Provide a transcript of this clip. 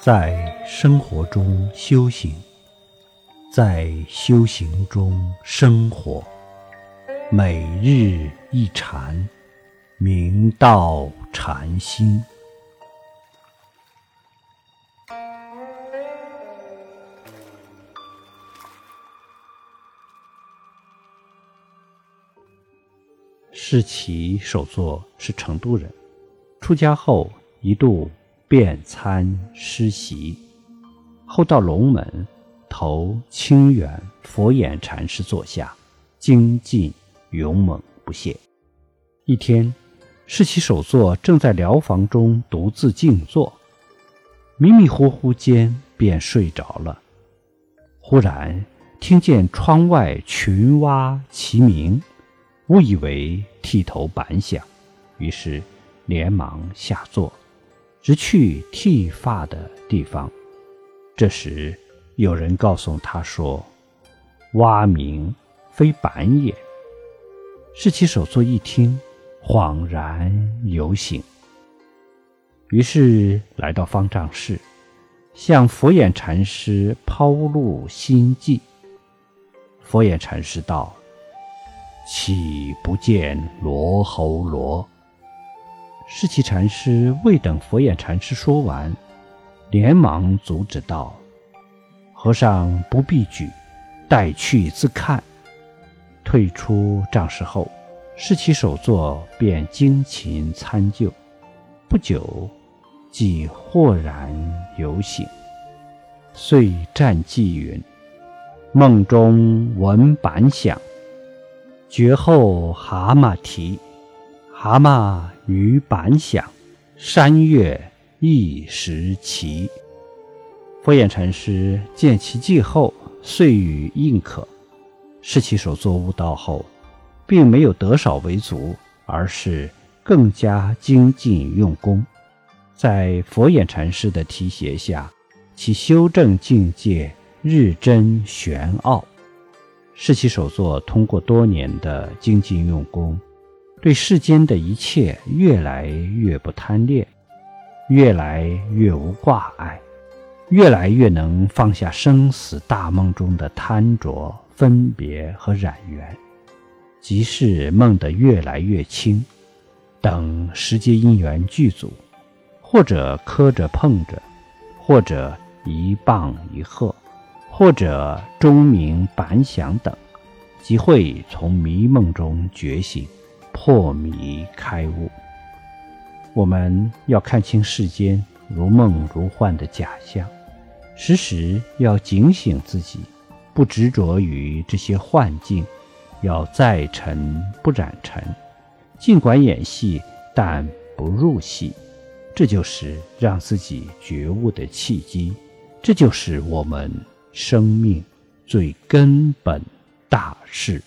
在生活中修行，在修行中生活，每日一禅，明道禅心。释其首座是成都人，出家后一度便参师席，后到龙门投清远佛眼禅师座下，精进勇猛不懈。一天，释其首座正在疗房中独自静坐，迷迷糊糊间便睡着了。忽然听见窗外群蛙齐鸣。误以为剃头板响，于是连忙下座，直去剃发的地方。这时有人告诉他说：“蛙鸣非板也。”释其手座一听，恍然有醒，于是来到方丈室，向佛眼禅师抛露心迹。佛眼禅师道。岂不见罗喉罗？释其禅师未等佛眼禅师说完，连忙阻止道：“和尚不必举，待去自看。”退出帐室后，释其首座便精勤参究，不久即豁然有醒，遂战偈云：“梦中闻板响。”绝后蛤蟆啼，蛤蟆与板响，山岳一时齐。佛眼禅师见其迹后，遂予印可。释其所作悟道后，并没有得少为足，而是更加精进用功。在佛眼禅师的提携下，其修正境界日臻玄奥。是其首座通过多年的精进用功，对世间的一切越来越不贪恋，越来越无挂碍，越来越能放下生死大梦中的贪着、分别和染缘，即是梦得越来越轻。等时节因缘具足，或者磕着碰着，或者一棒一喝。或者钟鸣板响等，即会从迷梦中觉醒，破迷开悟。我们要看清世间如梦如幻的假象，时时要警醒自己，不执着于这些幻境，要在尘不染尘。尽管演戏，但不入戏，这就是让自己觉悟的契机。这就是我们。生命最根本大事。